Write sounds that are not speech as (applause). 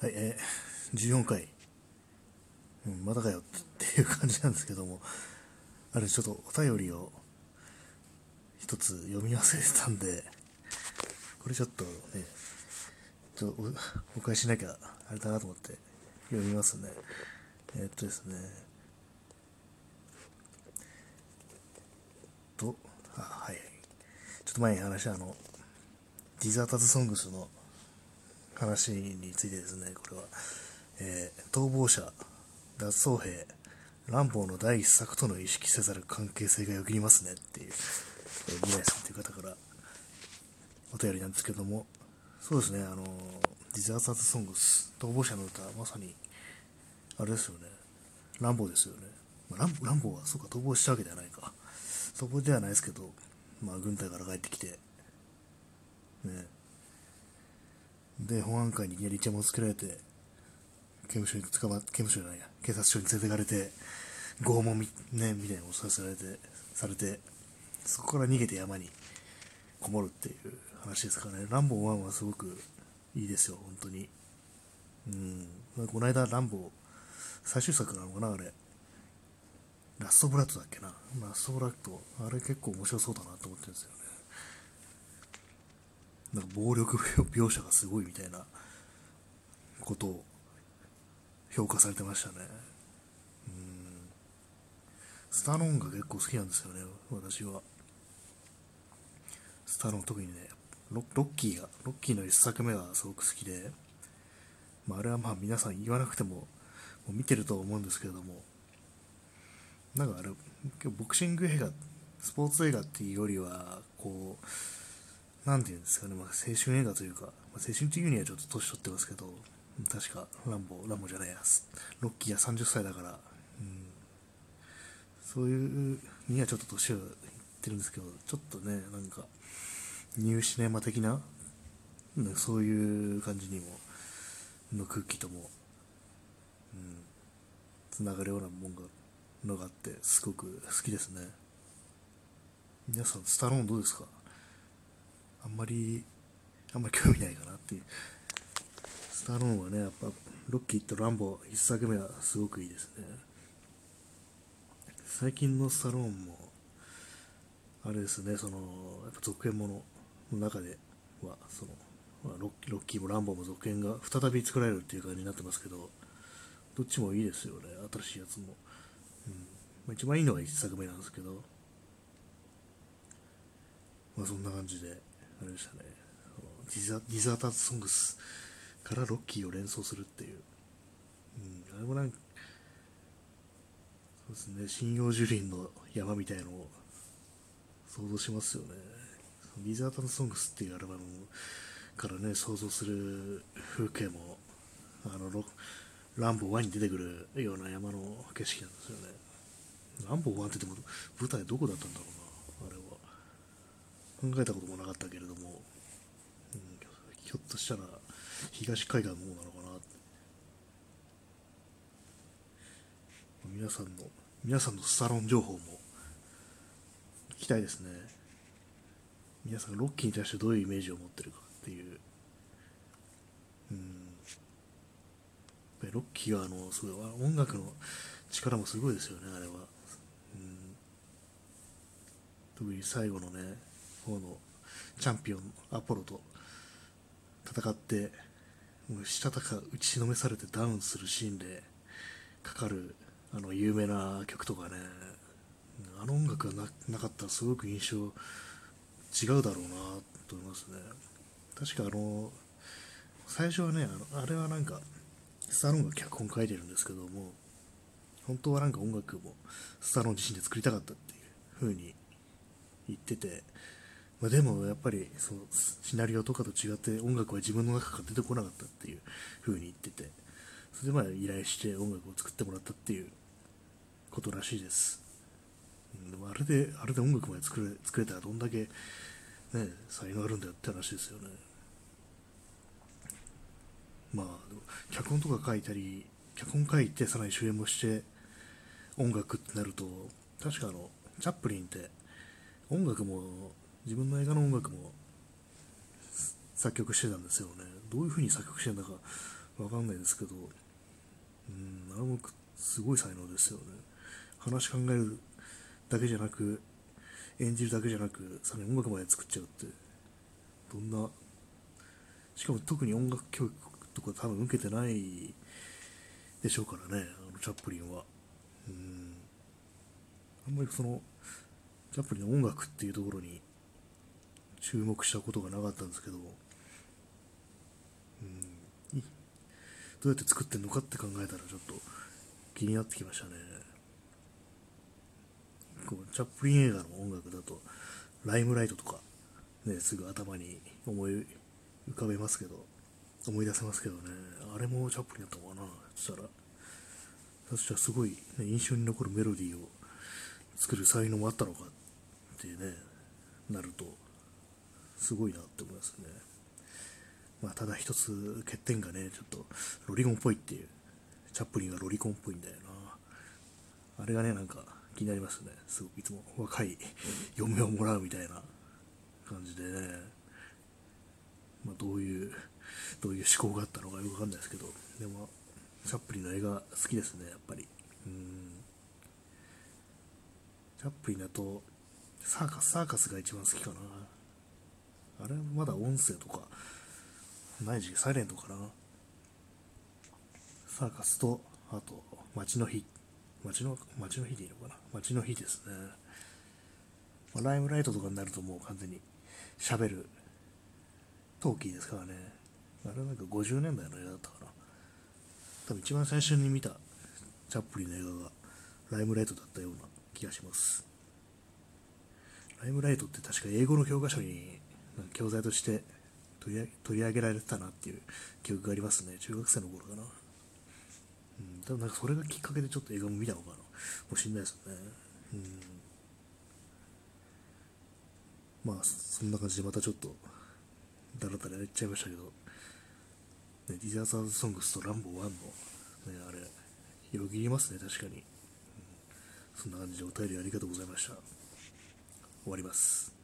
はい、えー、14回、うん、まだかよっていう感じなんですけども、あれ、ちょっとお便りを一つ読み忘れてたんで、これちょっとね、ちょっとおお返ししなきゃあれだなと思って読みますね。えーっとですね、と、あ、はい。ちょっと前に話したあの、ディザータズソングスの話についてですね、これは、えー逃亡者、脱走兵、乱暴の第一作との意識せざる関係性がよぎりますねっていう、えー、宮井さんという方からお便りなんですけども、そうですね、あのーディザータズソングス、逃亡者の歌、まさに、あれですよね、乱暴ですよね。まあ、乱暴は、そうか、逃亡したわけではないか。逃亡ではないですけど、まあ、軍隊から帰ってきて、ね、で、保安官にいきなりイチャモンつけられて、刑務所に捕ま、刑務所じゃないや、警察署に連れてかれて、拷問み、ね、みたいなのをさせられて、されて、そこから逃げて山にこもるっていう話ですからね。ランボー1はすごくいいですよ、本当に。うん。まあこの間、ランボー、最終作なのかな、あれ。ラストブラッドだっけな。ラストブラッド、あれ結構面白そうだなと思ってるんですよね。なんか暴力 (laughs) 描写がすごいみたいなことを評価されてましたね。うん。スタローンが結構好きなんですよね、私は。スタローン特にね、ロッキーが、ロッキーの一作目がすごく好きで、まあ、あれはまあ皆さん言わなくても、もう見てると思うんですけれども、なんかあれ、ボクシング映画、スポーツ映画っていうよりは、こう、なんていうんですかね、まあ、青春映画というか、まあ、青春っていうにはちょっと年取ってますけど、確か、ランボ、ランボじゃないや、ロッキーは30歳だから、うん、そういうにはちょっと年をいってるんですけど、ちょっとね、なんか、ニューシネマ的な、ねそういう感じにも、の空気とも、うん、つながるようなもんが、のがあって、すごく好きですね。皆さん、スタローンどうですか？あんまり、あんまり興味ないかなっていう。スタローンはね、やっぱ、ロッキーとランボー、一作目はすごくいいですね。最近のスタローンも、あれですね、その、やっぱ続編ものの中では、その、ロッロッキーもランボーも続編が再び作られるっていう感じになってますけど、どっちもいいですよね、新しいやつも。うんまあ、一番いいのが一作目なんですけど、まあそんな感じで、あれでしたね、ディザディザーターズソングスからロッキーを連想するっていう、うん、あれもなんか、そうですね、針葉樹林の山みたいのを想像しますよね。ディザーターズソングスっていうアルバムからね、想像する風景も、あのロ、ランボー1に出てくるような山の景色なんですよね。ランボー1って言っても舞台どこだったんだろうな、考えたこともなかったけれども、うん、ひょっとしたら東海岸の方なのかな皆さんの皆さんのサロン情報も聞きたいですね。皆さんロッキーに対してどういうイメージを持ってるかっていう。うん。ロッキーはあのすごい音楽の力もすごいですよねあれは、うん、特に最後のね方のチャンピオンアポロと戦ってもうしたたか打ちのめされてダウンするシーンでかかるあの有名な曲とかね。あの音楽がななかったらすごく印象違うだろうなと思いますね。確かあの最初はねあのあれはなんかスタローンが脚本書いてるんですけども本当はなんか音楽もスタローン自身で作りたかったっていう風に言っててまあ、でもやっぱりそうシナリオとかと違って音楽は自分の中から出てこなかったっていう風に言っててそれでまあ依頼して音楽を作ってもらったっていうことらしいです、でもあれであれで音楽まで作れ作れたらどんだけね才能あるんだよって話ですよね。まあ脚本とか書いたり脚本書いてさらに主演もして音楽ってなると確かあのチャップリンって音楽も自分の映画の音楽も作曲してたんですよねどういう風に作曲してんだかわかんないですけど、うん、あれもすごい才能ですよね。話考えるだけじゃなく、演じるだけじゃなく、さらに音楽まで作っちゃうって、どんな、しかも特に音楽教育とか多分受けてないでしょうからね、あのチャップリンは。うん。あんまりその、チャップリンの音楽っていうところに注目したことがなかったんですけど、うん、どうやって作ってんのかって考えたらちょっと気になってきましたね。こうチャップリン映画の音楽だと、ライムライトとか、ね、すぐ頭に思い浮かべますけど、思い出せますけどね、あれもチャップリンだったのかな、そしたら。そしたらすごい、ね、印象に残るメロディーを作る才能もあったのかっていうね、なると、すごいなって思いますね。まあ、ただ一つ欠点がね、ちょっとロリコンっぽいっていう、チャップリンがロリコンっぽいんだよな。あれがね、なんか気になりますね。すごくいつも若い嫁をもらうみたいな感じでね、まあ、どういう、どういう思考があったのかよくわかんないですけど、でも、チャップリンの映画好きですね、やっぱり。うん。チャップリンだと、サーカス、サーカスが一番好きかな。あれまだ音声とか、ない時期、サイレントかな。サーカスと、あと、街の日。街の、街の日でいいのかな。街の日ですね。まあ、ライムライトとかになるともう完全に喋るトーキーですからね。あれなんか50年代の映画だったかな。多分一番最初に見たチャップリンの映画がライムライトだったような気がします。ライムライトって確か英語の教科書に教材として取り取り上げられてたなっていう記憶がありますね。中学生の頃かな。うん、多分なんかそれがきっかけでちょっと映画も見たのかな。もしんないですよね。うん。まあ、そんな感じでまたちょっと、だらだらやっちゃいましたけど、ね、ディザーザーズソングスとランボー1の、ね、あれ、よぎりますね、確かに、うん。そんな感じでお便りありがとうございました。終わります。